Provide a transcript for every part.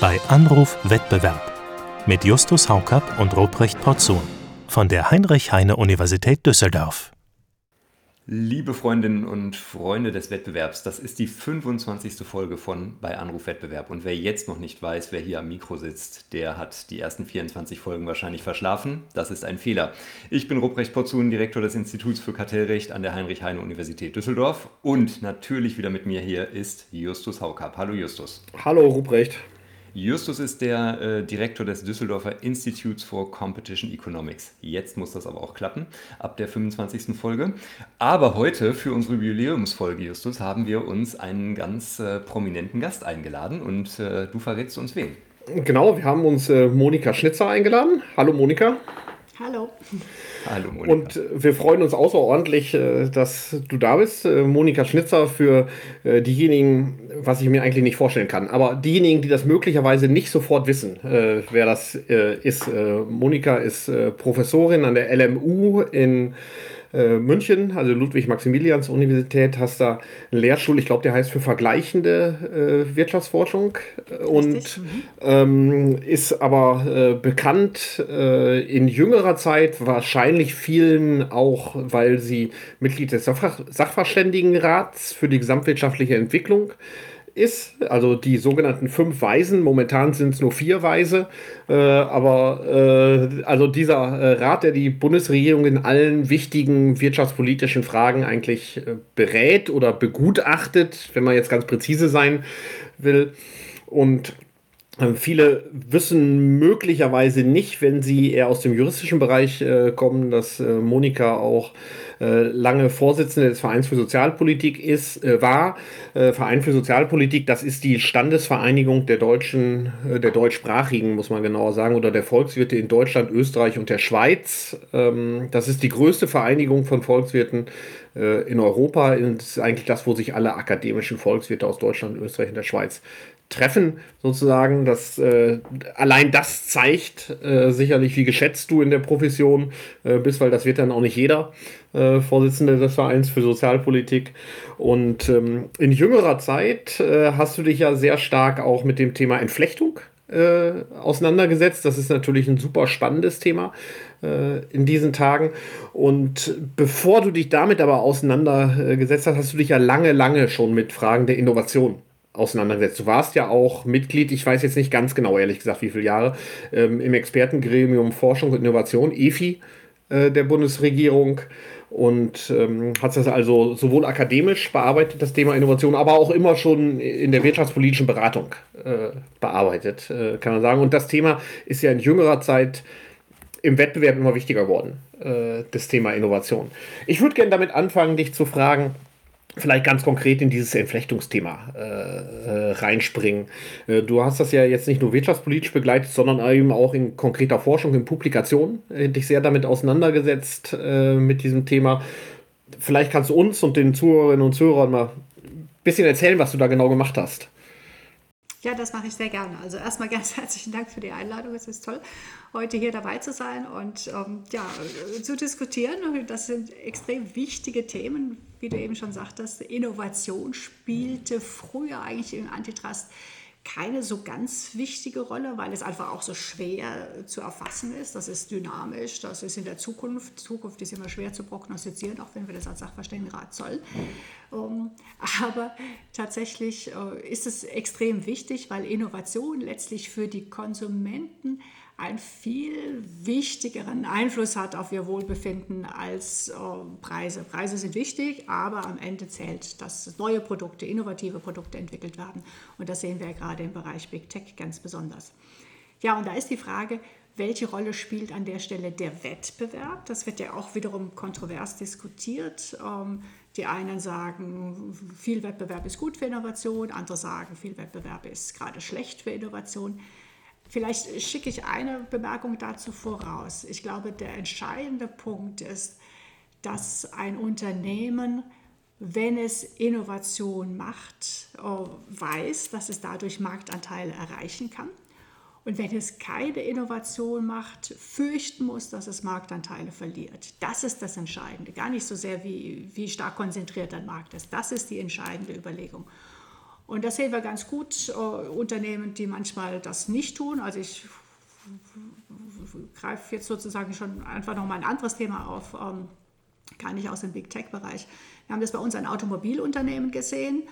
bei Anruf Wettbewerb mit Justus Haukapp und Ruprecht Porzun von der Heinrich-Heine-Universität Düsseldorf. Liebe Freundinnen und Freunde des Wettbewerbs, das ist die 25. Folge von bei Anruf Wettbewerb. Und wer jetzt noch nicht weiß, wer hier am Mikro sitzt, der hat die ersten 24 Folgen wahrscheinlich verschlafen. Das ist ein Fehler. Ich bin Ruprecht Porzun, Direktor des Instituts für Kartellrecht an der Heinrich-Heine-Universität Düsseldorf. Und natürlich wieder mit mir hier ist Justus Haukapp. Hallo Justus. Hallo Ruprecht. Justus ist der äh, Direktor des Düsseldorfer Institutes for Competition Economics. Jetzt muss das aber auch klappen, ab der 25. Folge. Aber heute für unsere Jubiläumsfolge, Justus, haben wir uns einen ganz äh, prominenten Gast eingeladen und äh, du verrätst uns wen. Genau, wir haben uns äh, Monika Schnitzer eingeladen. Hallo Monika. Hallo. Hallo Monika. Und wir freuen uns außerordentlich, äh, dass du da bist. Äh, Monika Schnitzer für äh, diejenigen, was ich mir eigentlich nicht vorstellen kann, aber diejenigen, die das möglicherweise nicht sofort wissen, wer das ist. Monika ist Professorin an der LMU in äh, München, also Ludwig-Maximilians-Universität, hast da einen Lehrstuhl, ich glaube, der heißt für vergleichende äh, Wirtschaftsforschung und mhm. ähm, ist aber äh, bekannt äh, in jüngerer Zeit, wahrscheinlich vielen auch, weil sie Mitglied des Sachver Sachverständigenrats für die gesamtwirtschaftliche Entwicklung äh, ist, also die sogenannten fünf Weisen, momentan sind es nur vier Weise, äh, aber äh, also dieser äh, Rat, der die Bundesregierung in allen wichtigen wirtschaftspolitischen Fragen eigentlich äh, berät oder begutachtet, wenn man jetzt ganz präzise sein will. Und äh, Viele wissen möglicherweise nicht, wenn sie eher aus dem juristischen Bereich äh, kommen, dass äh, Monika auch lange Vorsitzende des Vereins für Sozialpolitik ist, äh, war. Äh, Verein für Sozialpolitik, das ist die Standesvereinigung der Deutschen, der deutschsprachigen, muss man genauer sagen, oder der Volkswirte in Deutschland, Österreich und der Schweiz. Ähm, das ist die größte Vereinigung von Volkswirten in Europa. Das ist eigentlich das, wo sich alle akademischen Volkswirte aus Deutschland, Österreich und der Schweiz treffen, sozusagen. Das, äh, allein das zeigt äh, sicherlich, wie geschätzt du in der Profession äh, bist, weil das wird dann auch nicht jeder äh, Vorsitzende des Vereins für Sozialpolitik. Und ähm, in jüngerer Zeit äh, hast du dich ja sehr stark auch mit dem Thema Entflechtung äh, auseinandergesetzt. Das ist natürlich ein super spannendes Thema in diesen Tagen. Und bevor du dich damit aber auseinandergesetzt hast, hast du dich ja lange, lange schon mit Fragen der Innovation auseinandergesetzt. Du warst ja auch Mitglied, ich weiß jetzt nicht ganz genau, ehrlich gesagt, wie viele Jahre, ähm, im Expertengremium Forschung und Innovation, EFI, äh, der Bundesregierung. Und ähm, hat das also sowohl akademisch bearbeitet, das Thema Innovation, aber auch immer schon in der wirtschaftspolitischen Beratung äh, bearbeitet, äh, kann man sagen. Und das Thema ist ja in jüngerer Zeit im Wettbewerb immer wichtiger geworden, äh, das Thema Innovation. Ich würde gerne damit anfangen, dich zu fragen, vielleicht ganz konkret in dieses Entflechtungsthema äh, äh, reinspringen. Äh, du hast das ja jetzt nicht nur wirtschaftspolitisch begleitet, sondern eben auch in konkreter Forschung, in Publikationen, dich sehr damit auseinandergesetzt äh, mit diesem Thema. Vielleicht kannst du uns und den Zuhörerinnen und Zuhörern mal ein bisschen erzählen, was du da genau gemacht hast. Ja, das mache ich sehr gerne. Also erstmal ganz herzlichen Dank für die Einladung. Es ist toll, heute hier dabei zu sein und ähm, ja, zu diskutieren. Das sind extrem wichtige Themen, wie du eben schon sagtest. Innovation spielte früher eigentlich im Antitrust keine so ganz wichtige Rolle, weil es einfach auch so schwer zu erfassen ist. Das ist dynamisch, das ist in der Zukunft. Zukunft ist immer schwer zu prognostizieren, auch wenn wir das als Sachverständigenrat sollen. Ähm, aber tatsächlich äh, ist es extrem wichtig, weil Innovation letztlich für die Konsumenten einen viel wichtigeren Einfluss hat auf ihr Wohlbefinden als äh, Preise. Preise sind wichtig, aber am Ende zählt, dass neue Produkte, innovative Produkte entwickelt werden. Und das sehen wir gerade im Bereich Big Tech ganz besonders. Ja, und da ist die Frage, welche Rolle spielt an der Stelle der Wettbewerb? Das wird ja auch wiederum kontrovers diskutiert. Ähm, die einen sagen, viel Wettbewerb ist gut für Innovation, andere sagen, viel Wettbewerb ist gerade schlecht für Innovation. Vielleicht schicke ich eine Bemerkung dazu voraus. Ich glaube, der entscheidende Punkt ist, dass ein Unternehmen, wenn es Innovation macht, äh, weiß, dass es dadurch Marktanteile erreichen kann. Und wenn es keine Innovation macht, fürchten muss, dass es Marktanteile verliert. Das ist das Entscheidende. Gar nicht so sehr, wie, wie stark konzentriert ein Markt ist. Das ist die entscheidende Überlegung. Und das sehen wir ganz gut. Äh, Unternehmen, die manchmal das nicht tun. Also ich greife jetzt sozusagen schon einfach noch mal ein anderes Thema auf, ähm, gar nicht aus dem Big Tech-Bereich. Wir haben das bei uns an Automobilunternehmen gesehen.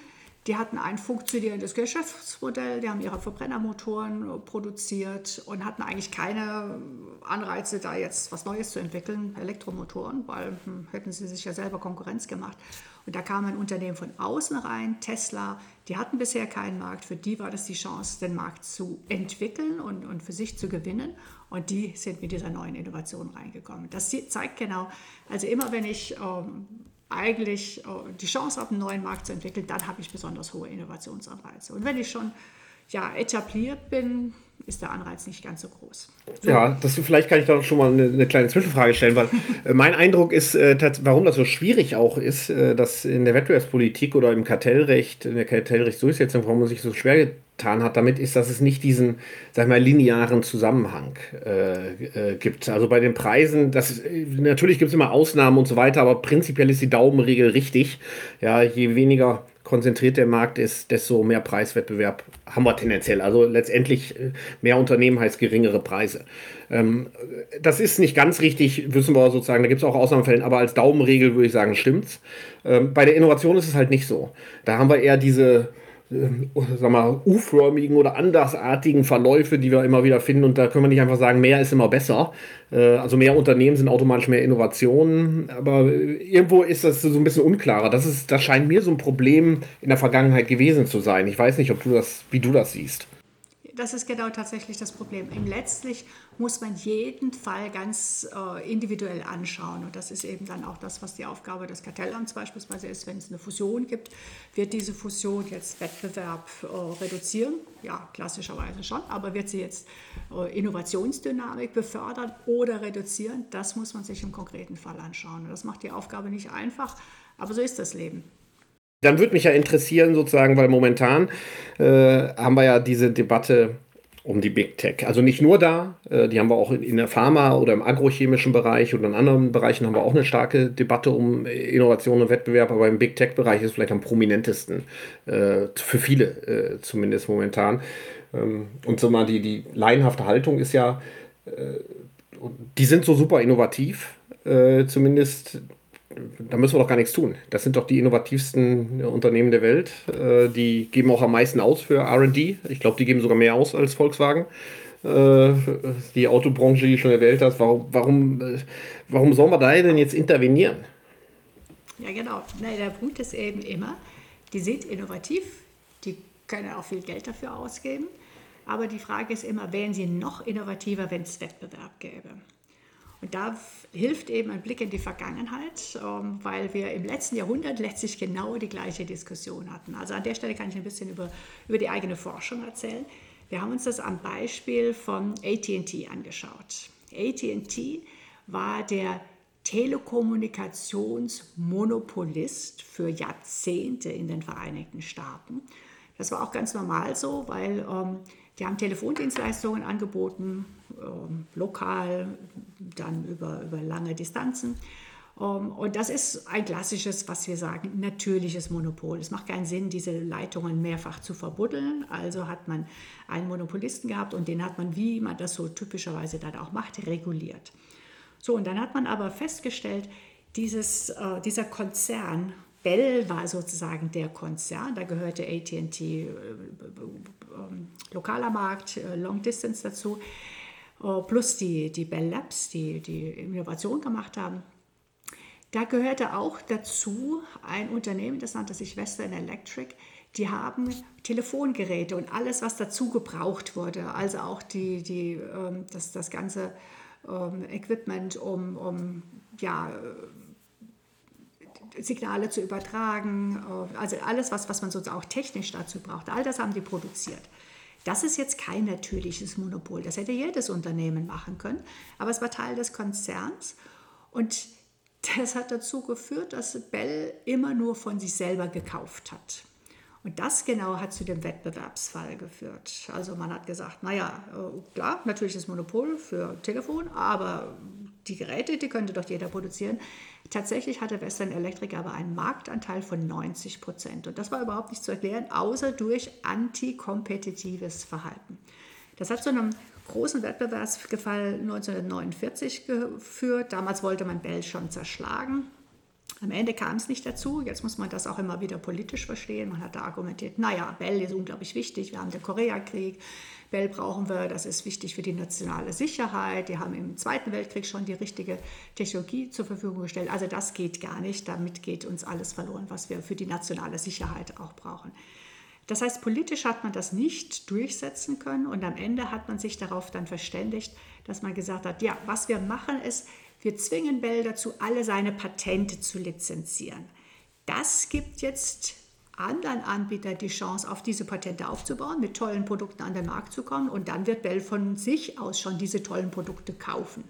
Die hatten ein funktionierendes Geschäftsmodell, die haben ihre Verbrennermotoren produziert und hatten eigentlich keine Anreize, da jetzt was Neues zu entwickeln, Elektromotoren, weil hm, hätten sie sich ja selber Konkurrenz gemacht. Und da kam ein Unternehmen von außen rein, Tesla, die hatten bisher keinen Markt, für die war das die Chance, den Markt zu entwickeln und, und für sich zu gewinnen. Und die sind mit dieser neuen Innovation reingekommen. Das zeigt genau, also immer wenn ich ähm, eigentlich äh, die Chance habe, einen neuen Markt zu entwickeln, dann habe ich besonders hohe Innovationsanreize. Und wenn ich schon ja, etabliert bin, ist der Anreiz nicht ganz so groß. Ja, das, vielleicht kann ich da schon mal eine, eine kleine Zwischenfrage stellen, weil äh, mein Eindruck ist, äh, warum das so schwierig auch ist, äh, dass in der Wettbewerbspolitik oder im Kartellrecht, in der Kartellrechtsdurchsetzung, warum man sich so schwer getan hat damit, ist, dass es nicht diesen, sag mal, linearen Zusammenhang äh, gibt. Also bei den Preisen, das, natürlich gibt es immer Ausnahmen und so weiter, aber prinzipiell ist die Daumenregel richtig. Ja, je weniger konzentriert der Markt ist, desto mehr Preiswettbewerb haben wir tendenziell. Also letztendlich äh, mehr Unternehmen heißt geringere Preise. Ähm, das ist nicht ganz richtig, wissen wir sozusagen, da gibt es auch Ausnahmefälle, aber als Daumenregel würde ich sagen, stimmt's. Ähm, bei der Innovation ist es halt nicht so. Da haben wir eher diese sag mal, U-förmigen oder andersartigen Verläufe, die wir immer wieder finden. Und da können wir nicht einfach sagen, mehr ist immer besser. Äh, also mehr Unternehmen sind automatisch mehr Innovationen. Aber irgendwo ist das so ein bisschen unklarer. Das, ist, das scheint mir so ein Problem in der Vergangenheit gewesen zu sein. Ich weiß nicht, ob du das, wie du das siehst das ist genau tatsächlich das Problem. Im letztlich muss man jeden Fall ganz äh, individuell anschauen. Und das ist eben dann auch das, was die Aufgabe des Kartellamts beispielsweise ist. Wenn es eine Fusion gibt, wird diese Fusion jetzt Wettbewerb äh, reduzieren? Ja, klassischerweise schon. Aber wird sie jetzt äh, Innovationsdynamik befördern oder reduzieren? Das muss man sich im konkreten Fall anschauen. Und das macht die Aufgabe nicht einfach, aber so ist das Leben. Dann würde mich ja interessieren, sozusagen, weil momentan äh, haben wir ja diese Debatte um die Big Tech. Also nicht nur da, äh, die haben wir auch in, in, der Pharma oder im agrochemischen Bereich oder in anderen Bereichen haben wir auch eine starke Debatte um Innovation und Wettbewerb, aber im Big Tech-Bereich ist es vielleicht am prominentesten, äh, für viele äh, zumindest momentan. Ähm, und so mal die, die laienhafte Haltung ist ja, äh, die sind so super innovativ, äh, zumindest da müssen wir doch gar nichts tun. Das sind doch die innovativsten Unternehmen der Welt. Äh, die geben auch am meisten aus für RD. Ich glaube, die geben sogar mehr aus als Volkswagen. Äh, die Autobranche, die schon erwähnt hast. Warum, warum, äh, warum soll man da denn jetzt intervenieren? Ja, genau. Nein, der Punkt ist eben immer, die sind innovativ, die können auch viel Geld dafür ausgeben. Aber die Frage ist immer, wären sie noch innovativer, wenn es Wettbewerb gäbe? Und da hilft eben ein Blick in die Vergangenheit, ähm, weil wir im letzten Jahrhundert letztlich genau die gleiche Diskussion hatten. Also an der Stelle kann ich ein bisschen über, über die eigene Forschung erzählen. Wir haben uns das am Beispiel von ATT angeschaut. ATT war der Telekommunikationsmonopolist für Jahrzehnte in den Vereinigten Staaten. Das war auch ganz normal so, weil ähm, die haben Telefondienstleistungen angeboten, ähm, lokal, dann über, über lange Distanzen. Ähm, und das ist ein klassisches, was wir sagen, natürliches Monopol. Es macht keinen Sinn, diese Leitungen mehrfach zu verbuddeln. Also hat man einen Monopolisten gehabt und den hat man, wie man das so typischerweise dann auch macht, reguliert. So, und dann hat man aber festgestellt, dieses, äh, dieser Konzern Bell war sozusagen der Konzern, da gehörte ATT äh, ähm, lokaler Markt, äh, Long Distance dazu, äh, plus die, die Bell Labs, die die Innovation gemacht haben. Da gehörte auch dazu ein Unternehmen, das nannte sich Western Electric. Die haben Telefongeräte und alles, was dazu gebraucht wurde, also auch die, die, ähm, das, das ganze ähm, Equipment, um, um ja, Signale zu übertragen, äh, also alles, was, was man sozusagen auch technisch dazu braucht, all das haben die produziert. Das ist jetzt kein natürliches Monopol, das hätte jedes Unternehmen machen können, aber es war Teil des Konzerns und das hat dazu geführt, dass Bell immer nur von sich selber gekauft hat. Und das genau hat zu dem Wettbewerbsfall geführt. Also man hat gesagt, naja, äh, klar, natürliches Monopol für Telefon, aber die Geräte, die könnte doch jeder produzieren. Tatsächlich hatte Western Electric aber einen Marktanteil von 90 Prozent. Und das war überhaupt nicht zu erklären, außer durch antikompetitives Verhalten. Das hat zu einem großen Wettbewerbsgefall 1949 geführt. Damals wollte man Bell schon zerschlagen. Am Ende kam es nicht dazu. Jetzt muss man das auch immer wieder politisch verstehen. Man hat da argumentiert, naja, Bell ist unglaublich wichtig. Wir haben den Koreakrieg. Bell brauchen wir. Das ist wichtig für die nationale Sicherheit. Die haben im Zweiten Weltkrieg schon die richtige Technologie zur Verfügung gestellt. Also das geht gar nicht. Damit geht uns alles verloren, was wir für die nationale Sicherheit auch brauchen. Das heißt, politisch hat man das nicht durchsetzen können und am Ende hat man sich darauf dann verständigt, dass man gesagt hat, ja, was wir machen ist, wir zwingen Bell dazu, alle seine Patente zu lizenzieren. Das gibt jetzt anderen Anbietern die Chance, auf diese Patente aufzubauen, mit tollen Produkten an den Markt zu kommen und dann wird Bell von sich aus schon diese tollen Produkte kaufen.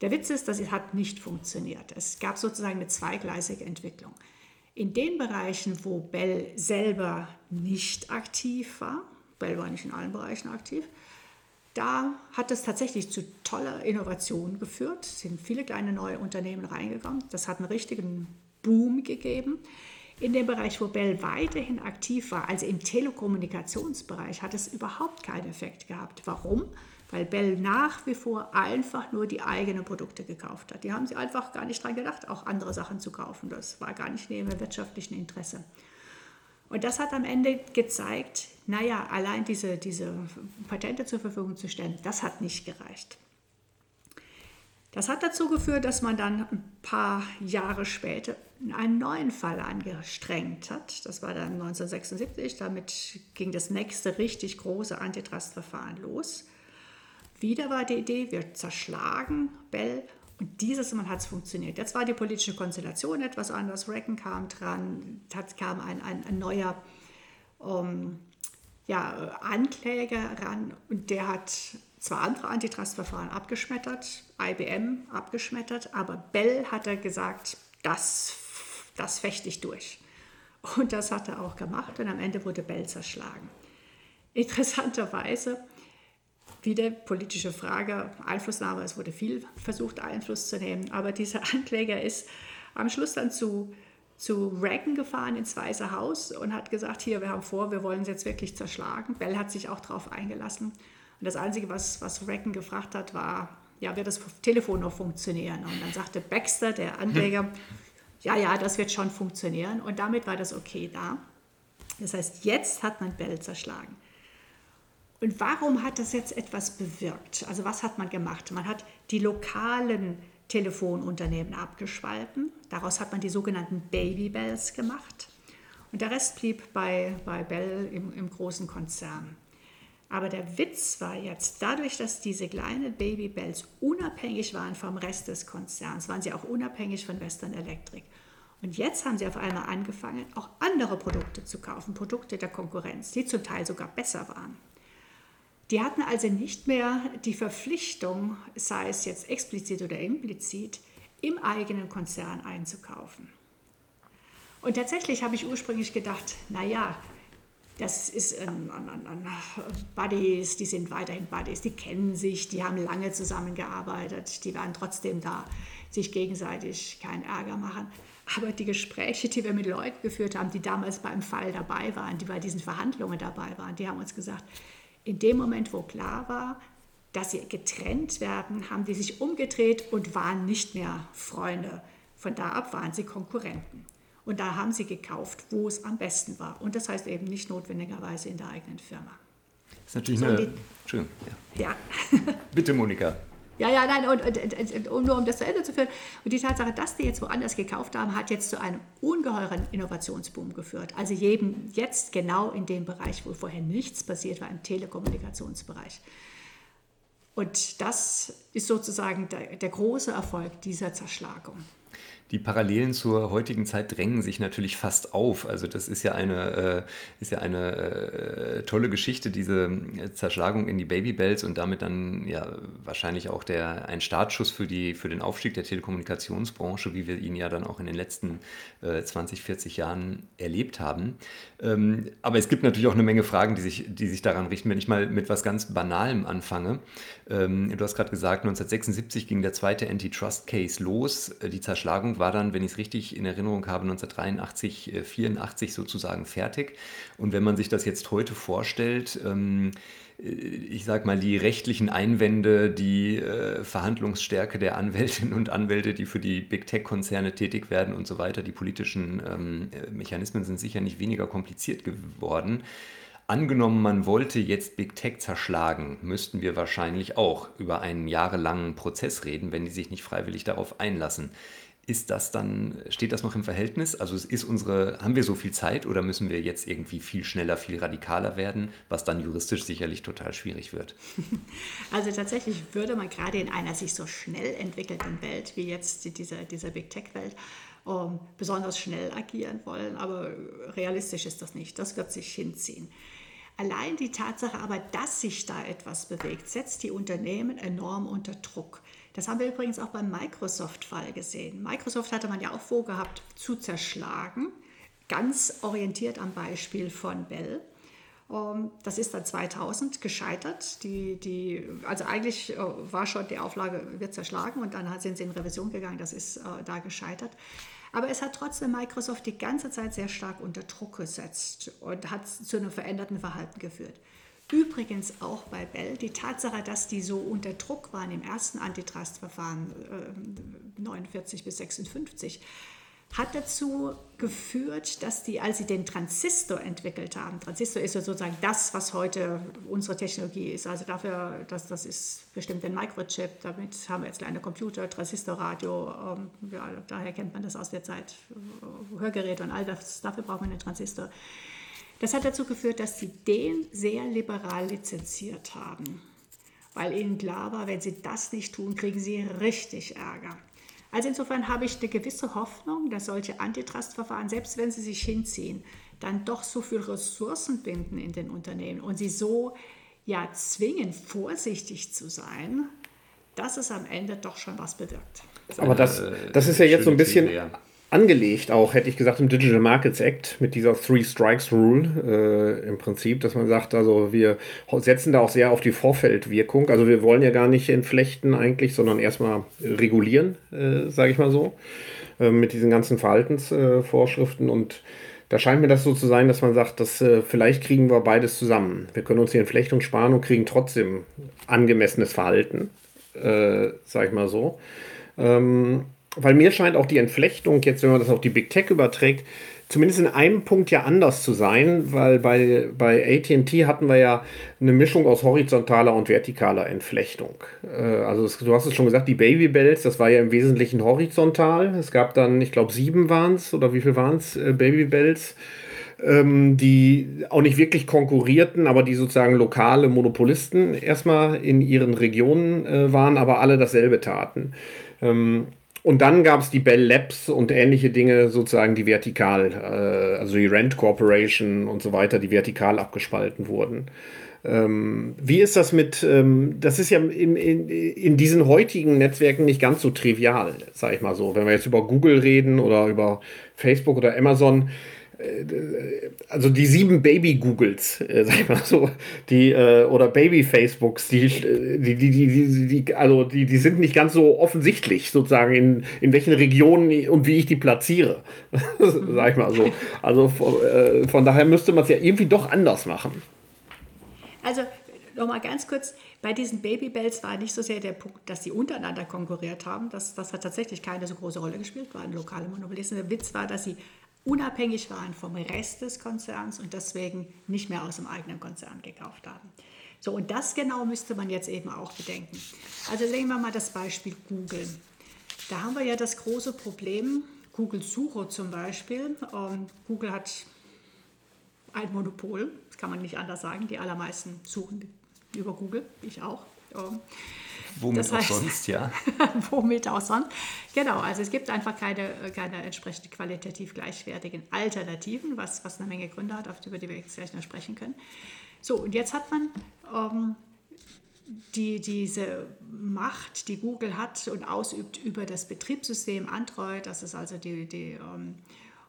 Der Witz ist, dass es hat nicht funktioniert. Es gab sozusagen eine zweigleisige Entwicklung. In den Bereichen, wo Bell selber nicht aktiv war, Bell war nicht in allen Bereichen aktiv, da hat es tatsächlich zu toller Innovation geführt, Es sind viele kleine neue Unternehmen reingekommen, das hat einen richtigen Boom gegeben. In dem Bereich, wo Bell weiterhin aktiv war, also im Telekommunikationsbereich, hat es überhaupt keinen Effekt gehabt. Warum? weil Bell nach wie vor einfach nur die eigenen Produkte gekauft hat. Die haben sie einfach gar nicht dran gedacht, auch andere Sachen zu kaufen. Das war gar nicht neben dem wirtschaftlichen Interesse. Und das hat am Ende gezeigt, naja, allein diese, diese Patente zur Verfügung zu stellen, das hat nicht gereicht. Das hat dazu geführt, dass man dann ein paar Jahre später einen neuen Fall angestrengt hat. Das war dann 1976. Damit ging das nächste richtig große Antitrustverfahren los. Wieder war die Idee, wir zerschlagen Bell und dieses Mal hat es funktioniert. Jetzt war die politische Konstellation etwas anders. Reagan kam dran, kam ein, ein, ein neuer um, ja, Ankläger ran und der hat zwar andere Antitrustverfahren abgeschmettert, IBM abgeschmettert, aber Bell hat er gesagt, das, das fechte ich durch. Und das hat er auch gemacht und am Ende wurde Bell zerschlagen. Interessanterweise wieder politische Frage, Einflussnahme, es wurde viel versucht, Einfluss zu nehmen, aber dieser Ankläger ist am Schluss dann zu, zu Reagan gefahren ins Weiße Haus und hat gesagt, hier, wir haben vor, wir wollen es jetzt wirklich zerschlagen. Bell hat sich auch darauf eingelassen. Und das Einzige, was, was Reagan gefragt hat, war, ja, wird das Telefon noch funktionieren? Und dann sagte Baxter, der Ankläger, ja, ja, das wird schon funktionieren. Und damit war das okay da. Das heißt, jetzt hat man Bell zerschlagen. Und warum hat das jetzt etwas bewirkt? Also was hat man gemacht? Man hat die lokalen Telefonunternehmen abgespalten. Daraus hat man die sogenannten Babybells gemacht. Und der Rest blieb bei, bei Bell im, im großen Konzern. Aber der Witz war jetzt, dadurch, dass diese kleinen Babybells unabhängig waren vom Rest des Konzerns, waren sie auch unabhängig von Western Electric. Und jetzt haben sie auf einmal angefangen, auch andere Produkte zu kaufen, Produkte der Konkurrenz, die zum Teil sogar besser waren. Die hatten also nicht mehr die Verpflichtung, sei es jetzt explizit oder implizit, im eigenen Konzern einzukaufen. Und tatsächlich habe ich ursprünglich gedacht, naja, das ist ein, Buddies, die sind weiterhin Buddies, die kennen sich, die haben lange zusammengearbeitet, die werden trotzdem da sich gegenseitig keinen Ärger machen. Aber die Gespräche, die wir mit Leuten geführt haben, die damals beim Fall dabei waren, die bei diesen Verhandlungen dabei waren, die haben uns gesagt, in dem Moment, wo klar war, dass sie getrennt werden, haben die sich umgedreht und waren nicht mehr Freunde. Von da ab waren sie Konkurrenten. Und da haben sie gekauft, wo es am besten war. Und das heißt eben nicht notwendigerweise in der eigenen Firma. Das ist natürlich so, eine. Die, schön. Ja. ja. Bitte, Monika. Ja, ja, nein, und, und, und, nur um das zu Ende zu führen. Und die Tatsache, dass die jetzt woanders gekauft haben, hat jetzt zu einem ungeheuren Innovationsboom geführt. Also jedem jetzt genau in dem Bereich, wo vorher nichts passiert war, im Telekommunikationsbereich. Und das ist sozusagen der, der große Erfolg dieser Zerschlagung. Die Parallelen zur heutigen Zeit drängen sich natürlich fast auf. Also das ist ja eine, äh, ist ja eine äh, tolle Geschichte, diese äh, Zerschlagung in die Babybells und damit dann ja wahrscheinlich auch der, ein Startschuss für, die, für den Aufstieg der Telekommunikationsbranche, wie wir ihn ja dann auch in den letzten äh, 20, 40 Jahren erlebt haben. Ähm, aber es gibt natürlich auch eine Menge Fragen, die sich, die sich daran richten. Wenn ich mal mit was ganz Banalem anfange. Ähm, du hast gerade gesagt, 1976 ging der zweite Antitrust-Case los. Äh, die Zerschlagung war dann, wenn ich es richtig in Erinnerung habe, 1983, 84 äh, sozusagen fertig. Und wenn man sich das jetzt heute vorstellt, ähm, äh, ich sage mal, die rechtlichen Einwände, die äh, Verhandlungsstärke der Anwältinnen und Anwälte, die für die Big Tech-Konzerne tätig werden und so weiter, die politischen ähm, Mechanismen sind sicher nicht weniger kompliziert geworden. Angenommen, man wollte jetzt Big Tech zerschlagen, müssten wir wahrscheinlich auch über einen jahrelangen Prozess reden, wenn die sich nicht freiwillig darauf einlassen. Ist das dann, steht das noch im Verhältnis? Also ist unsere, haben wir so viel Zeit oder müssen wir jetzt irgendwie viel schneller, viel radikaler werden, was dann juristisch sicherlich total schwierig wird? Also tatsächlich würde man gerade in einer sich so schnell entwickelnden Welt wie jetzt diese, diese Big Tech-Welt ähm, besonders schnell agieren wollen, aber realistisch ist das nicht. Das wird sich hinziehen. Allein die Tatsache aber, dass sich da etwas bewegt, setzt die Unternehmen enorm unter Druck. Das haben wir übrigens auch beim Microsoft-Fall gesehen. Microsoft hatte man ja auch vorgehabt zu zerschlagen, ganz orientiert am Beispiel von Bell. Ähm, das ist dann 2000 gescheitert. Die, die, also eigentlich äh, war schon die Auflage, wird zerschlagen und dann sind sie in Revision gegangen. Das ist äh, da gescheitert. Aber es hat trotzdem Microsoft die ganze Zeit sehr stark unter Druck gesetzt und hat zu einem veränderten Verhalten geführt. Übrigens auch bei Bell die Tatsache, dass die so unter Druck waren im ersten Antitrustverfahren äh, 49 bis 56, hat dazu geführt, dass die, als sie den Transistor entwickelt haben, Transistor ist ja sozusagen das, was heute unsere Technologie ist. Also dafür, das, das ist bestimmt ein Microchip, damit haben wir jetzt kleine Computer, Transistorradio, ähm, ja, daher kennt man das aus der Zeit, äh, Hörgeräte und all das, dafür braucht man einen Transistor. Das hat dazu geführt, dass sie den sehr liberal lizenziert haben, weil ihnen klar war, wenn sie das nicht tun, kriegen sie richtig Ärger. Also insofern habe ich eine gewisse Hoffnung, dass solche Antitrustverfahren, selbst wenn sie sich hinziehen, dann doch so viel Ressourcen binden in den Unternehmen und sie so ja zwingen, vorsichtig zu sein, dass es am Ende doch schon was bewirkt. Aber das, das ist ja jetzt so ein bisschen angelegt, auch hätte ich gesagt, im Digital Markets Act mit dieser Three Strikes Rule äh, im Prinzip, dass man sagt, also wir setzen da auch sehr auf die Vorfeldwirkung. Also wir wollen ja gar nicht entflechten eigentlich, sondern erstmal regulieren, äh, sage ich mal so, äh, mit diesen ganzen Verhaltensvorschriften. und da scheint mir das so zu sein, dass man sagt, dass äh, vielleicht kriegen wir beides zusammen. Wir können uns die Entflechtung sparen und kriegen trotzdem angemessenes Verhalten, äh, sage ich mal so. Ähm, weil mir scheint auch die Entflechtung, jetzt wenn man das auf die Big Tech überträgt, zumindest in einem Punkt ja anders zu sein, weil bei, bei ATT hatten wir ja eine Mischung aus horizontaler und vertikaler Entflechtung. Äh, also es, du hast es schon gesagt, die Babybells, das war ja im Wesentlichen horizontal. Es gab dann, ich glaube, sieben waren es oder wie viel waren es, äh, Babybells ähm, die auch nicht wirklich konkurrierten, aber die sozusagen lokale Monopolisten erstmal in ihren Regionen äh, waren, aber alle dasselbe taten. Ähm, und dann gab es die Bell Labs und ähnliche Dinge, sozusagen, die vertikal, äh, also die Rent Corporation und so weiter, die vertikal abgespalten wurden. Ähm, wie ist das mit, ähm, das ist ja in, in, in diesen heutigen Netzwerken nicht ganz so trivial, sag ich mal so. Wenn wir jetzt über Google reden oder über Facebook oder Amazon, also die sieben Baby-Googles, äh, sag ich mal so, die, äh, oder Baby-Facebooks, die, die, die, die, die, also die, die sind nicht ganz so offensichtlich, sozusagen, in, in welchen Regionen und wie ich die platziere, sag ich mal so. Also von, äh, von daher müsste man es ja irgendwie doch anders machen. Also nochmal ganz kurz, bei diesen Babybells war nicht so sehr der Punkt, dass sie untereinander konkurriert haben. Das, das hat tatsächlich keine so große Rolle gespielt, waren lokale Monopolisten. Der Witz war, dass sie unabhängig waren vom Rest des Konzerns und deswegen nicht mehr aus dem eigenen Konzern gekauft haben. So, und das genau müsste man jetzt eben auch bedenken. Also nehmen wir mal das Beispiel Google. Da haben wir ja das große Problem, Google Suche zum Beispiel. Ähm, Google hat ein Monopol, das kann man nicht anders sagen. Die allermeisten suchen über Google, ich auch. Womit das heißt, auch sonst, ja. womit auch sonst. Genau, also es gibt einfach keine, keine entsprechend qualitativ gleichwertigen Alternativen, was, was eine Menge Gründe hat, über die wir jetzt gleich noch sprechen können. So, und jetzt hat man ähm, die, diese Macht, die Google hat und ausübt über das Betriebssystem Android, das ist also die, die ähm,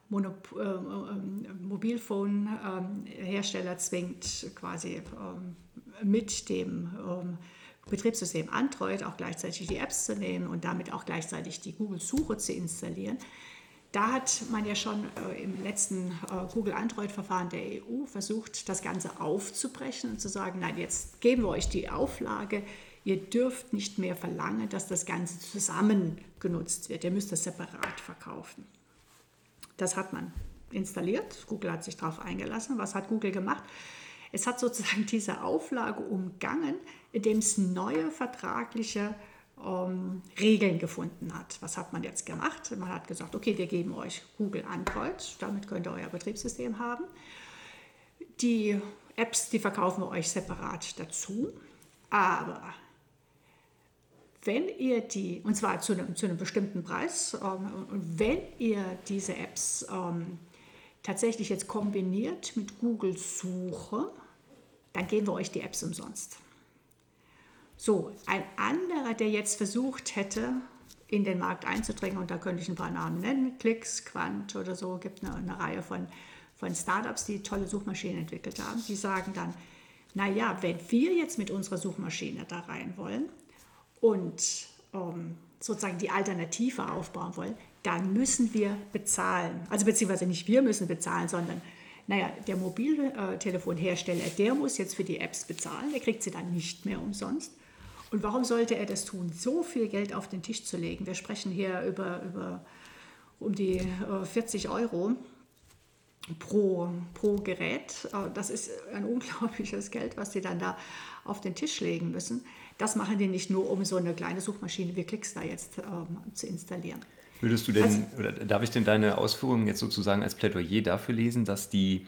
Monop äh, äh, Mobilphone-Hersteller zwingt quasi ähm, mit dem ähm, Betriebssystem Android auch gleichzeitig die Apps zu nehmen und damit auch gleichzeitig die Google-Suche zu installieren. Da hat man ja schon äh, im letzten äh, Google Android-Verfahren der EU versucht, das Ganze aufzubrechen und zu sagen, nein, jetzt geben wir euch die Auflage, ihr dürft nicht mehr verlangen, dass das Ganze zusammen genutzt wird. Ihr müsst das separat verkaufen. Das hat man installiert. Google hat sich darauf eingelassen. Was hat Google gemacht? Es hat sozusagen diese Auflage umgangen, indem es neue vertragliche ähm, Regeln gefunden hat. Was hat man jetzt gemacht? Man hat gesagt, okay, wir geben euch Google Android, damit könnt ihr euer Betriebssystem haben. Die Apps, die verkaufen wir euch separat dazu. Aber wenn ihr die, und zwar zu einem, zu einem bestimmten Preis, ähm, und wenn ihr diese Apps ähm, tatsächlich jetzt kombiniert mit Google Suche, dann geben wir euch die Apps umsonst. So, ein anderer, der jetzt versucht hätte, in den Markt einzudringen, und da könnte ich ein paar Namen nennen, Klicks, Quant oder so, gibt eine, eine Reihe von, von Startups, die tolle Suchmaschinen entwickelt haben, die sagen dann, naja, wenn wir jetzt mit unserer Suchmaschine da rein wollen und ähm, sozusagen die Alternative aufbauen wollen, dann müssen wir bezahlen. Also beziehungsweise nicht wir müssen bezahlen, sondern naja, der Mobiltelefonhersteller, der muss jetzt für die Apps bezahlen, der kriegt sie dann nicht mehr umsonst. Und warum sollte er das tun, so viel Geld auf den Tisch zu legen? Wir sprechen hier über, über um die 40 äh, Euro pro, pro Gerät. Äh, das ist ein unglaubliches Geld, was die dann da auf den Tisch legen müssen. Das machen die nicht nur, um so eine kleine Suchmaschine wie Clickstar jetzt ähm, zu installieren. Würdest du denn, also, oder darf ich denn deine Ausführungen jetzt sozusagen als Plädoyer dafür lesen, dass die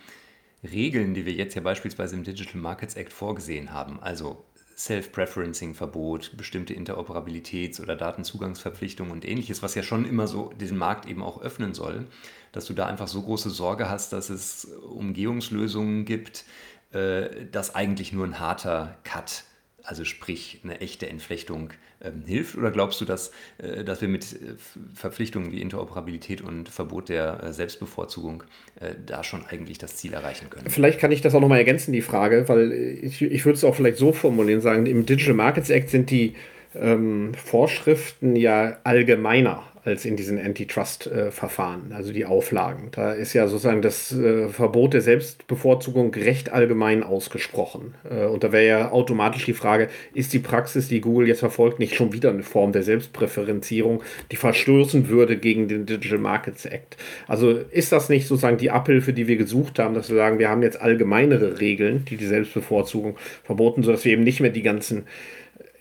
Regeln, die wir jetzt ja beispielsweise im Digital Markets Act vorgesehen haben, also Self-Preferencing-Verbot, bestimmte Interoperabilitäts- oder Datenzugangsverpflichtungen und ähnliches, was ja schon immer so diesen Markt eben auch öffnen soll, dass du da einfach so große Sorge hast, dass es Umgehungslösungen gibt, äh, dass eigentlich nur ein harter Cut also sprich eine echte Entflechtung ähm, hilft? Oder glaubst du, dass, äh, dass wir mit äh, Verpflichtungen wie Interoperabilität und Verbot der äh, Selbstbevorzugung äh, da schon eigentlich das Ziel erreichen können? Vielleicht kann ich das auch nochmal ergänzen, die Frage, weil ich, ich würde es auch vielleicht so formulieren, sagen, im Digital Markets Act sind die ähm, Vorschriften ja allgemeiner als in diesen Antitrust-Verfahren, also die Auflagen. Da ist ja sozusagen das äh, Verbot der Selbstbevorzugung recht allgemein ausgesprochen. Äh, und da wäre ja automatisch die Frage, ist die Praxis, die Google jetzt verfolgt, nicht schon wieder eine Form der Selbstpräferenzierung, die verstoßen würde gegen den Digital Markets Act? Also ist das nicht sozusagen die Abhilfe, die wir gesucht haben, dass wir sagen, wir haben jetzt allgemeinere Regeln, die die Selbstbevorzugung verboten, sodass wir eben nicht mehr die ganzen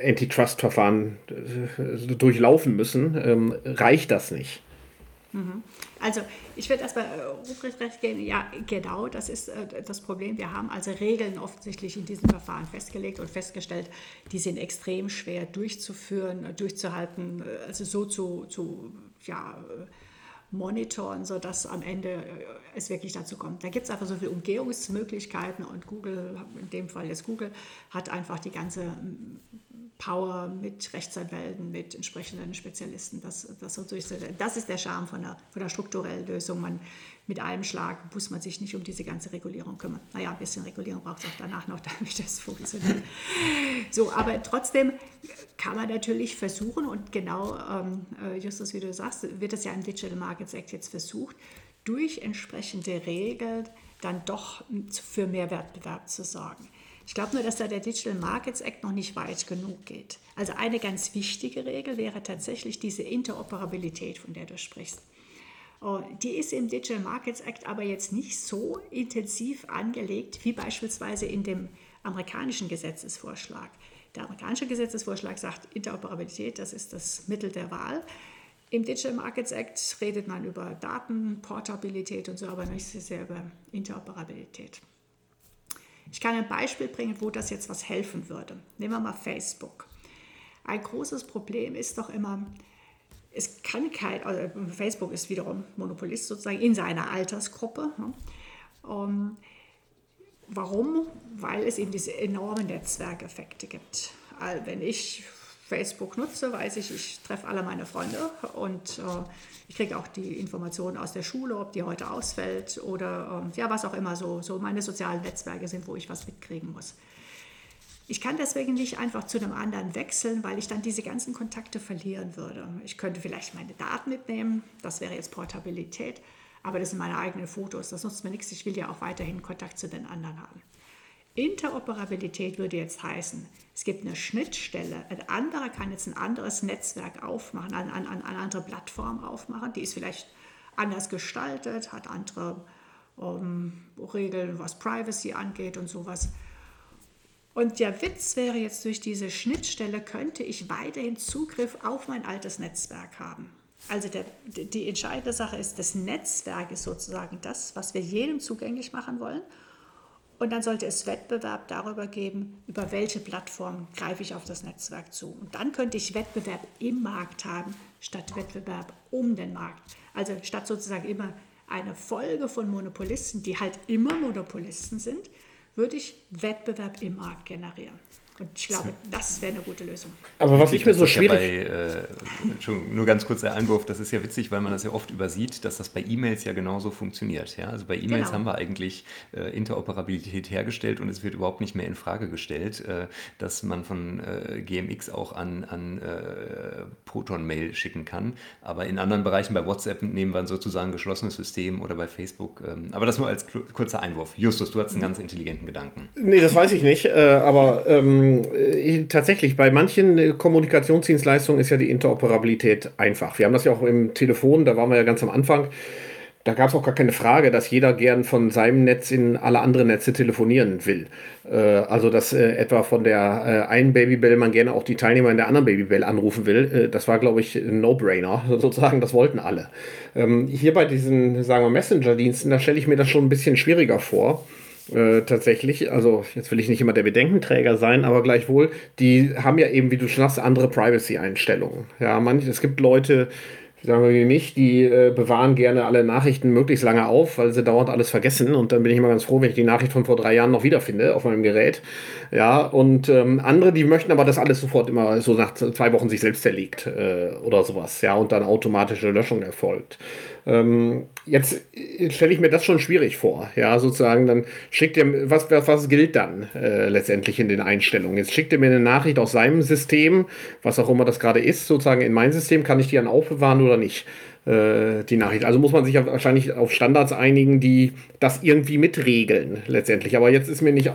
Antitrust-Verfahren äh, durchlaufen müssen, ähm, reicht das nicht. Mhm. Also ich würde erstmal äh, Ruprecht recht gehen. Ja, genau, das ist äh, das Problem. Wir haben also Regeln offensichtlich in diesem Verfahren festgelegt und festgestellt, die sind extrem schwer durchzuführen, durchzuhalten, also so zu, zu ja, monitoren, sodass am Ende es wirklich dazu kommt. Da gibt es einfach so viele Umgehungsmöglichkeiten und Google, in dem Fall jetzt Google, hat einfach die ganze Power mit Rechtsanwälten, mit entsprechenden Spezialisten, das, das. Das ist der Charme von der, von der strukturellen Lösung. Man, mit einem Schlag muss man sich nicht um diese ganze Regulierung kümmern. Naja, ein bisschen Regulierung braucht es auch danach noch, damit das funktioniert. So, aber trotzdem kann man natürlich versuchen, und genau, ähm, äh, Justus, wie du sagst, wird es ja im Digital Markets Act jetzt versucht, durch entsprechende Regeln dann doch für mehr Wettbewerb zu sorgen. Ich glaube nur, dass da der Digital Markets Act noch nicht weit genug geht. Also eine ganz wichtige Regel wäre tatsächlich diese Interoperabilität, von der du sprichst. Oh, die ist im Digital Markets Act aber jetzt nicht so intensiv angelegt wie beispielsweise in dem amerikanischen Gesetzesvorschlag. Der amerikanische Gesetzesvorschlag sagt, Interoperabilität, das ist das Mittel der Wahl. Im Digital Markets Act redet man über Datenportabilität und so, aber nicht so sehr über Interoperabilität. Ich kann ein Beispiel bringen, wo das jetzt was helfen würde. Nehmen wir mal Facebook. Ein großes Problem ist doch immer, es kann kein, also Facebook ist wiederum Monopolist sozusagen in seiner Altersgruppe. Um, warum? Weil es eben diese enormen Netzwerkeffekte gibt. Also wenn ich Facebook nutze, weiß ich, ich treffe alle meine Freunde und äh, ich kriege auch die Informationen aus der Schule, ob die heute ausfällt oder äh, ja, was auch immer so, so meine sozialen Netzwerke sind, wo ich was mitkriegen muss. Ich kann deswegen nicht einfach zu einem anderen wechseln, weil ich dann diese ganzen Kontakte verlieren würde. Ich könnte vielleicht meine Daten mitnehmen, das wäre jetzt Portabilität, aber das sind meine eigenen Fotos, das nutzt mir nichts, ich will ja auch weiterhin Kontakt zu den anderen haben. Interoperabilität würde jetzt heißen, es gibt eine Schnittstelle, ein anderer kann jetzt ein anderes Netzwerk aufmachen, eine, eine, eine andere Plattform aufmachen, die ist vielleicht anders gestaltet, hat andere um, ähm, Regeln, was Privacy angeht und sowas. Und der Witz wäre jetzt, durch diese Schnittstelle könnte ich weiterhin Zugriff auf mein altes Netzwerk haben. Also der, die entscheidende Sache ist, das Netzwerk ist sozusagen das, was wir jedem zugänglich machen wollen. Und dann sollte es Wettbewerb darüber geben, über welche Plattform greife ich auf das Netzwerk zu. Und dann könnte ich Wettbewerb im Markt haben, statt Wettbewerb um den Markt. Also statt sozusagen immer eine Folge von Monopolisten, die halt immer Monopolisten sind, würde ich Wettbewerb im Markt generieren. Und ich glaube, das wäre eine gute Lösung. Aber was ich mir so schwierig... Ja bei, äh, nur ganz kurz der Einwurf, das ist ja witzig, weil man das ja oft übersieht, dass das bei E-Mails ja genauso funktioniert. Ja? Also bei E-Mails genau. haben wir eigentlich äh, Interoperabilität hergestellt und es wird überhaupt nicht mehr in Frage gestellt, äh, dass man von äh, GMX auch an, an äh, Proton-Mail schicken kann. Aber in anderen Bereichen, bei WhatsApp nehmen wir sozusagen ein geschlossenes System oder bei Facebook. Ähm, aber das nur als kurzer Einwurf. Justus, du hast einen ganz intelligenten Gedanken. Nee, das weiß ich nicht, äh, aber... Ähm ähm, tatsächlich, bei manchen äh, Kommunikationsdienstleistungen ist ja die Interoperabilität einfach. Wir haben das ja auch im Telefon, da waren wir ja ganz am Anfang. Da gab es auch gar keine Frage, dass jeder gern von seinem Netz in alle anderen Netze telefonieren will. Äh, also, dass äh, etwa von der äh, einen Babybell man gerne auch die Teilnehmer in der anderen Babybell anrufen will, äh, das war, glaube ich, ein No-Brainer. Sozusagen, das wollten alle. Ähm, hier bei diesen, sagen wir, Messenger-Diensten, da stelle ich mir das schon ein bisschen schwieriger vor äh, tatsächlich, also jetzt will ich nicht immer der Bedenkenträger sein, aber gleichwohl, die haben ja eben, wie du schon sagst, andere Privacy-Einstellungen. Ja, manche, es gibt Leute, sagen wir mich, die äh, bewahren gerne alle Nachrichten möglichst lange auf, weil sie dauernd alles vergessen. Und dann bin ich immer ganz froh, wenn ich die Nachricht von vor drei Jahren noch wiederfinde auf meinem Gerät. Ja, und ähm, andere, die möchten aber, dass alles sofort immer so nach zwei Wochen sich selbst zerlegt äh, oder sowas. Ja, und dann automatische Löschung erfolgt. Ähm, jetzt stelle ich mir das schon schwierig vor. Ja, sozusagen, dann schickt was, was, was gilt dann äh, letztendlich in den Einstellungen? Jetzt schickt er mir eine Nachricht aus seinem System, was auch immer das gerade ist, sozusagen in mein System, kann ich die dann aufbewahren oder nicht? Äh, die Nachricht. Also muss man sich ja wahrscheinlich auf Standards einigen, die das irgendwie mitregeln letztendlich. Aber jetzt ist mir nicht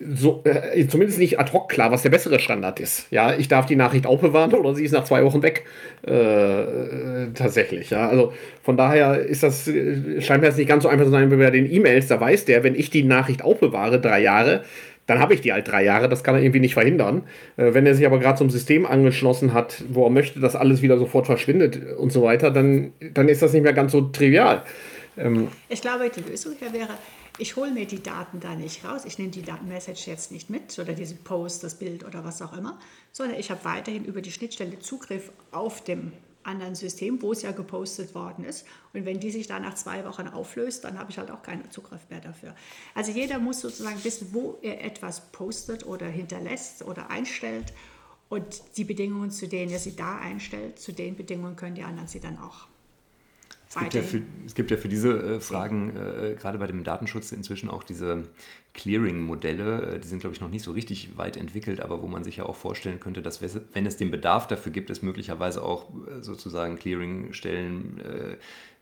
so, äh, zumindest nicht ad hoc klar, was der bessere Standard ist. Ja, ich darf die Nachricht auch bewahren oder sie ist nach zwei Wochen weg. Äh, tatsächlich. Ja, also von daher ist das, äh, scheint mir jetzt nicht ganz so einfach zu sein wie bei den E-Mails. Da weiß der, wenn ich die Nachricht auch bewahre, drei Jahre, dann habe ich die halt drei Jahre. Das kann er irgendwie nicht verhindern. Äh, wenn er sich aber gerade zum System angeschlossen hat, wo er möchte, dass alles wieder sofort verschwindet und so weiter, dann, dann ist das nicht mehr ganz so trivial. Ähm, ich glaube, die Lösung wäre, ich hole mir die Daten da nicht raus, ich nehme die Datenmessage jetzt nicht mit oder diesen Post, das Bild oder was auch immer, sondern ich habe weiterhin über die Schnittstelle Zugriff auf dem anderen System, wo es ja gepostet worden ist. Und wenn die sich dann nach zwei Wochen auflöst, dann habe ich halt auch keinen Zugriff mehr dafür. Also jeder muss sozusagen wissen, wo er etwas postet oder hinterlässt oder einstellt. Und die Bedingungen, zu denen er sie da einstellt, zu den Bedingungen können die anderen sie dann auch es gibt, ja für, es gibt ja für diese äh, Fragen, äh, gerade bei dem Datenschutz, inzwischen auch diese Clearing-Modelle. Äh, die sind, glaube ich, noch nicht so richtig weit entwickelt, aber wo man sich ja auch vorstellen könnte, dass, wenn es den Bedarf dafür gibt, es möglicherweise auch äh, sozusagen Clearing-Stellen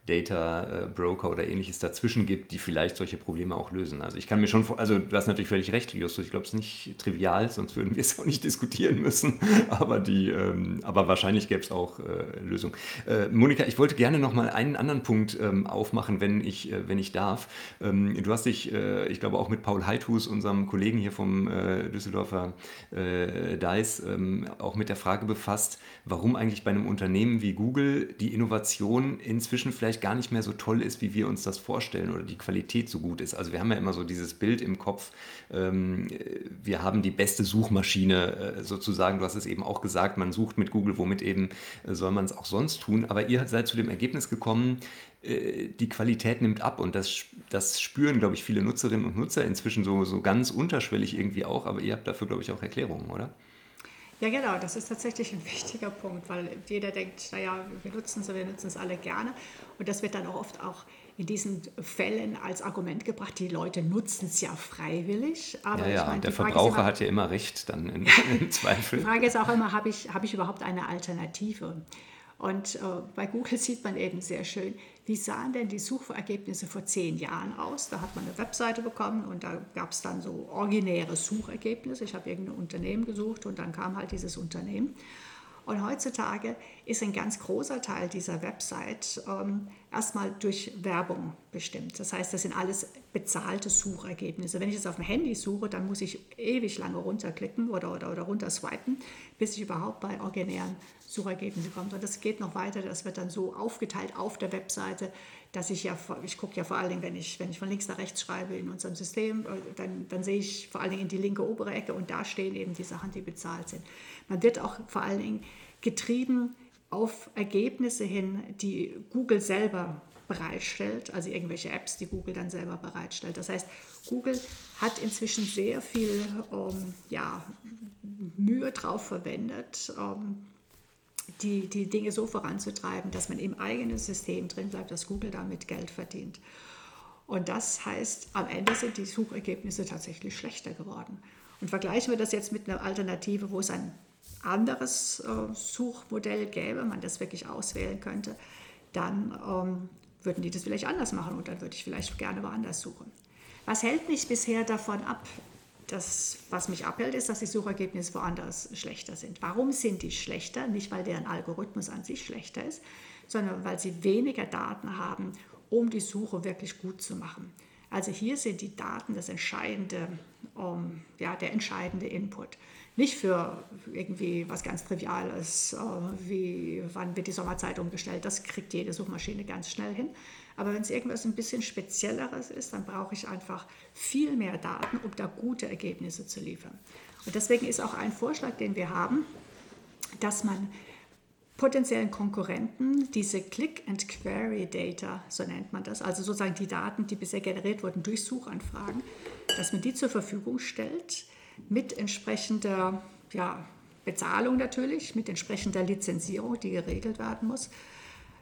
Data äh, Broker oder ähnliches dazwischen gibt, die vielleicht solche Probleme auch lösen. Also ich kann mir schon, also du hast natürlich völlig recht, Justus, ich glaube, es ist nicht trivial, sonst würden wir es auch nicht diskutieren müssen, aber, die, ähm, aber wahrscheinlich gäbe es auch äh, Lösungen. Äh, Monika, ich wollte gerne noch mal einen anderen Punkt ähm, aufmachen, wenn ich, äh, wenn ich darf. Ähm, du hast dich, äh, ich glaube, auch mit Paul Heithus, unserem Kollegen hier vom äh, Düsseldorfer DICE, ähm, auch mit der Frage befasst, warum eigentlich bei einem Unternehmen wie Google die Innovation inzwischen vielleicht vielleicht gar nicht mehr so toll ist, wie wir uns das vorstellen oder die Qualität so gut ist. Also wir haben ja immer so dieses Bild im Kopf, ähm, wir haben die beste Suchmaschine äh, sozusagen, du hast es eben auch gesagt, man sucht mit Google, womit eben äh, soll man es auch sonst tun, aber ihr seid zu dem Ergebnis gekommen, äh, die Qualität nimmt ab und das, das spüren, glaube ich, viele Nutzerinnen und Nutzer inzwischen so, so ganz unterschwellig irgendwie auch, aber ihr habt dafür, glaube ich, auch Erklärungen, oder? Ja, genau, das ist tatsächlich ein wichtiger Punkt, weil jeder denkt, naja, wir nutzen es, wir nutzen es alle gerne. Und das wird dann auch oft auch in diesen Fällen als Argument gebracht, die Leute nutzen es ja freiwillig. Aber ja, ja, ich mein, der Verbraucher immer, hat ja immer recht dann in, im Zweifel. Die Frage ist auch immer, habe ich, hab ich überhaupt eine Alternative? Und äh, bei Google sieht man eben sehr schön, wie sahen denn die Suchergebnisse vor zehn Jahren aus. Da hat man eine Webseite bekommen und da gab es dann so originäre Suchergebnisse. Ich habe irgendein Unternehmen gesucht und dann kam halt dieses Unternehmen. Und heutzutage ist ein ganz großer Teil dieser Website ähm, erstmal durch Werbung bestimmt. Das heißt, das sind alles bezahlte Suchergebnisse. Wenn ich es auf dem Handy suche, dann muss ich ewig lange runterklicken oder, oder, oder runterswipen, bis ich überhaupt bei originären Suchergebnissen komme. Und das geht noch weiter, das wird dann so aufgeteilt auf der Webseite, dass ich ja, ich gucke ja vor allen Dingen, wenn ich, wenn ich von links nach rechts schreibe in unserem System, äh, dann, dann sehe ich vor allen Dingen in die linke obere Ecke und da stehen eben die Sachen, die bezahlt sind. Man wird auch vor allen Dingen getrieben auf Ergebnisse hin, die Google selber bereitstellt, also irgendwelche Apps, die Google dann selber bereitstellt. Das heißt, Google hat inzwischen sehr viel ähm, ja, Mühe drauf verwendet, ähm, die, die Dinge so voranzutreiben, dass man im eigenen System drin bleibt, dass Google damit Geld verdient. Und das heißt, am Ende sind die Suchergebnisse tatsächlich schlechter geworden. Und vergleichen wir das jetzt mit einer Alternative, wo es ein anderes äh, Suchmodell gäbe, man das wirklich auswählen könnte, dann ähm, würden die das vielleicht anders machen und dann würde ich vielleicht gerne woanders suchen. Was hält mich bisher davon ab? Das, was mich abhält, ist, dass die Suchergebnisse woanders schlechter sind. Warum sind die schlechter? Nicht, weil deren Algorithmus an sich schlechter ist, sondern weil sie weniger Daten haben, um die Suche wirklich gut zu machen. Also hier sind die Daten das entscheidende, um, ähm, ja, der entscheidende Input. Nicht für irgendwie was ganz Triviales, äh, wie wann wird die Sommerzeit umgestellt, das kriegt jede Suchmaschine ganz schnell hin. Aber wenn es irgendwas ein bisschen Spezielleres ist, dann brauche ich einfach viel mehr Daten, um da gute Ergebnisse zu liefern. Und deswegen ist auch ein Vorschlag, den wir haben, dass man potenziellen Konkurrenten diese Click-and-Query-Data, so nennt man das, also sozusagen die Daten, die bisher generiert wurden durch Suchanfragen, dass man die zur Verfügung stellt mit entsprechender ja, Bezahlung natürlich, mit entsprechender Lizenzierung, die geregelt werden muss,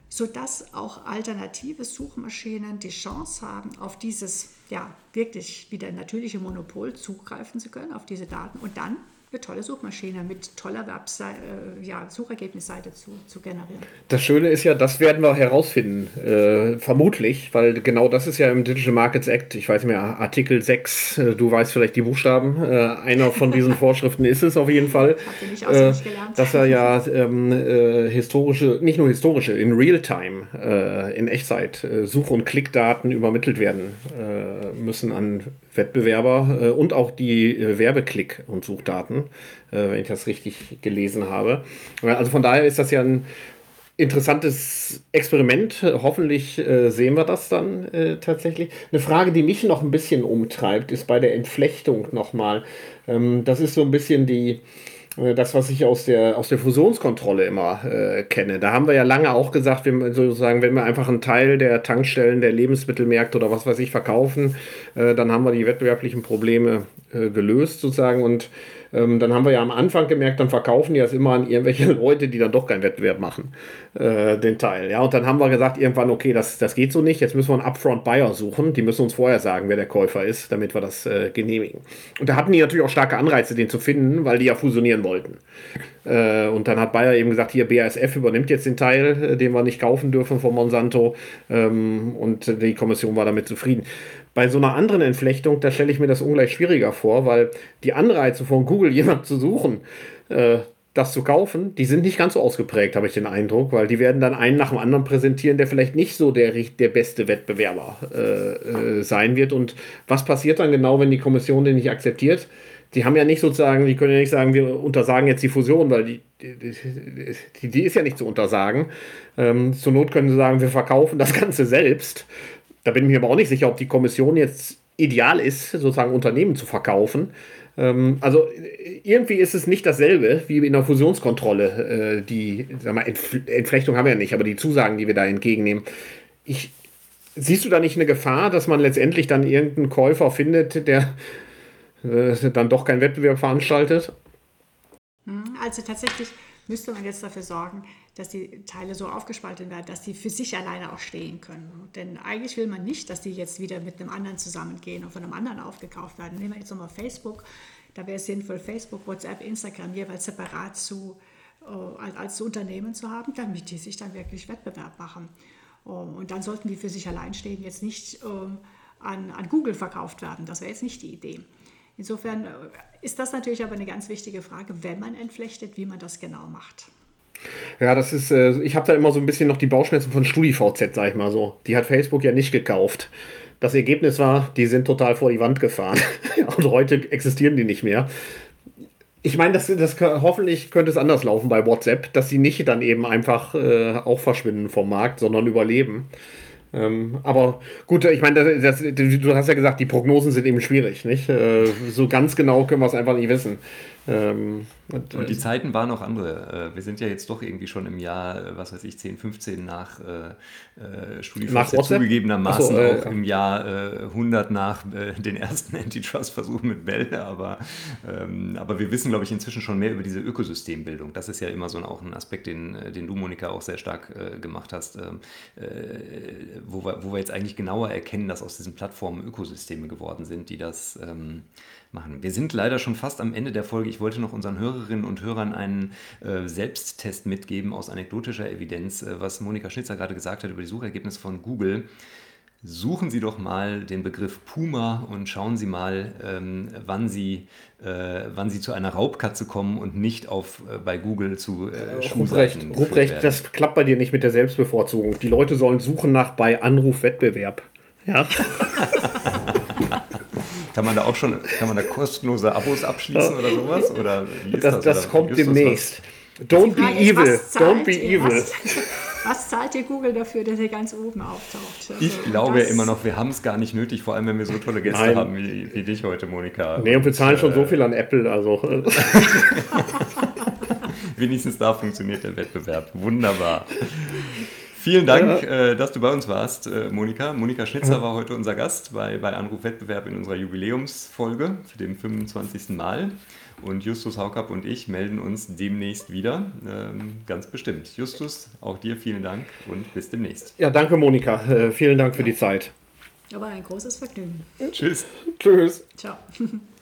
sodass auch alternative Suchmaschinen die Chance haben, auf dieses ja, wirklich wieder natürliche Monopol zugreifen zu können, auf diese Daten und dann eine tolle Suchmaschine mit toller Webseite, äh, ja, Suchergebnisseite zu, zu generieren. Das Schöne ist ja, das werden wir herausfinden, äh, vermutlich, weil genau das ist ja im Digital Markets Act, ich weiß nicht mehr, Artikel 6, äh, du weißt vielleicht die Buchstaben, äh, einer von diesen Vorschriften ist es auf jeden Fall. Äh? Dass er ja ähm, äh, historische, nicht nur historische, in Realtime, in Echtzeit, Such- und Klickdaten übermittelt werden müssen an Wettbewerber und auch die Werbeklick- und Suchdaten äh, wenn ich das richtig gelesen habe. Also von daher ist das ja ein interessantes Experiment. Hoffentlich äh, sehen wir das dann äh, tatsächlich. Eine Frage, die mich noch ein bisschen umtreibt, ist bei der Entflechtung nochmal. Ähm, das ist so ein bisschen die äh, das, was ich aus der, aus der Fusionskontrolle immer äh, kenne. Da haben wir ja lange auch gesagt, wenn, sozusagen, wenn wir einfach einen Teil der Tankstellen, der Lebensmittelmärkte oder was weiß ich verkaufen, äh, dann haben wir die wettbewerblichen Probleme äh, gelöst sozusagen und ähm, dann haben wir ja am Anfang gemerkt, dann verkaufen die das immer an irgendwelche Leute, die dann doch keinen Wettbewerb machen, äh, den Teil. Ja, und dann haben wir gesagt, irgendwann, okay, das, das geht so nicht, jetzt müssen wir einen Upfront-Buyer suchen. Die müssen uns vorher sagen, wer der Käufer ist, damit wir das äh, genehmigen. Und da hatten die natürlich auch starke Anreize, den zu finden, weil die ja fusionieren wollten. Äh, und dann hat Bayer eben gesagt, hier BASF übernimmt jetzt den Teil, äh, den wir nicht kaufen dürfen von Monsanto. Ähm, und die Kommission war damit zufrieden. Bei so einer anderen Entflechtung, da stelle ich mir das ungleich schwieriger vor, weil die Anreize von Google, jemand zu suchen, äh, das zu kaufen, die sind nicht ganz so ausgeprägt, habe ich den Eindruck, weil die werden dann einen nach dem anderen präsentieren, der vielleicht nicht so der, der beste Wettbewerber äh, äh, sein wird. Und was passiert dann genau, wenn die Kommission den nicht akzeptiert? die haben ja nicht sozusagen, die können ja nicht sagen, wir untersagen jetzt die Fusion, weil die, die, die, ist ja nicht zu untersagen. Ähm, zur Not können sie sagen, wir verkaufen das Ganze selbst. Da bin ich mir aber auch nicht sicher, ob die Kommission jetzt ideal ist, sozusagen Unternehmen zu verkaufen. Ähm, also irgendwie ist es nicht dasselbe wie in der Fusionskontrolle. Äh, die sag mal, Entf Entflechtung haben wir ja nicht, aber die Zusagen, die wir da entgegennehmen. Ich, siehst du da nicht eine Gefahr, dass man letztendlich dann irgendeinen Käufer findet, der äh, dann doch keinen Wettbewerb veranstaltet? Hm, also tatsächlich müsste man jetzt dafür sorgen, dass die Teile so aufgespaltet werden, dass die für sich alleine auch stehen können. Denn eigentlich will man nicht, dass die jetzt wieder mit einem anderen zusammengehen und von einem anderen aufgekauft werden. Nehmen wir jetzt nochmal Facebook. Da wäre es sinnvoll, Facebook, WhatsApp, Instagram jeweils separat zu, äh, als Unternehmen zu haben, damit die sich dann wirklich Wettbewerb machen. Um, und dann sollten die für sich allein stehen, jetzt nicht um, an, an Google verkauft werden. Das wäre jetzt nicht die Idee. Insofern äh, ist das natürlich aber eine ganz wichtige Frage, wenn man entflechtet, wie man das genau macht. Ja, das ist, äh, ich habe da immer so ein bisschen noch die Bauchschmerzen von StudiVZ, sag ich mal so. Die hat Facebook ja nicht gekauft. Das Ergebnis war, die sind total vor die Wand gefahren. Und heute existieren die nicht mehr. Ich meine, das, das hoffentlich könnte es anders laufen bei WhatsApp, dass sie nicht dann eben einfach äh, auch verschwinden vom Markt, sondern überleben. Ähm, aber gut, ich meine, das, das, du hast ja gesagt, die Prognosen sind eben schwierig, nicht? Äh, so ganz genau können wir es einfach nicht wissen. Ähm, und, und, die Zeiten waren auch andere. Äh, wir sind ja jetzt doch irgendwie schon im Jahr, äh, was weiß ich, 10, 15 nach äh, äh StudiVZ zugegebenermaßen so, äh, auch im Jahr äh, 100 nach äh, den ersten Antitrust-Versuchen mit Bell. Aber, ähm, aber wir wissen, glaube ich, inzwischen schon mehr über diese Ökosystembildung. Das ist ja immer so ein, auch ein Aspekt, den, den du, Monika, auch sehr stark gemacht hast, ähm, wo, wir, wo wir jetzt eigentlich genauer erkennen, dass aus diesen Plattformen Ökosysteme geworden sind, die das ähm, machen. Wir sind leider schon fast am Ende der Folge. Ich wollte noch unseren Hörerinnen und Hörern einen äh, Selbsttest mitgeben aus anekdotischer Evidenz, äh, was Monika Schnitzer gerade gesagt hat über die Suchergebnisse von Google. Suchen Sie doch mal den Begriff Puma und schauen Sie mal, ähm, wann, Sie, äh, wann Sie zu einer Raubkatze kommen und nicht auf, äh, bei Google zu äh, Ruprecht, Ruprecht das klappt bei dir nicht mit der Selbstbevorzugung. Die Leute sollen suchen nach bei Anrufwettbewerb. Ja. Kann man da auch schon, kann man da kostenlose Abos abschließen oder sowas? Oder wie ist das? Das, das kommt demnächst. Don't be evil. Don't be evil. Was, was, zahlt dir Google dafür, dass er ganz oben auftaucht? Also ich glaube ja immer noch, wir haben es gar nicht nötig, vor allem wenn wir so tolle Gäste Nein. haben wie, wie, dich heute, Monika. Nee, und wir zahlen und, schon äh, so viel an Apple. Also. Wenigstens da funktioniert der Wettbewerb. Wunderbar. Vielen Dank, ja. äh, dass du bei uns warst, äh, Monika. Monika Schnitzer war heute unser Gast bei, bei Anruf Wettbewerb in unserer Jubiläumsfolge für den 25. Mal. Und Justus Haukapp und ich melden uns demnächst wieder, ähm, ganz bestimmt. Justus, auch dir vielen Dank und bis demnächst. Ja, danke Monika. Äh, vielen Dank für die Zeit. Aber ein großes Vergnügen. Tschüss. Tschüss. Ciao.